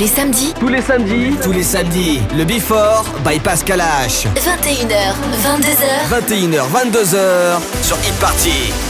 les samedis. Tous les samedis. Tous les samedis. Le Before by Pascal H. 21h, 22h. 21h, 22h sur e-party.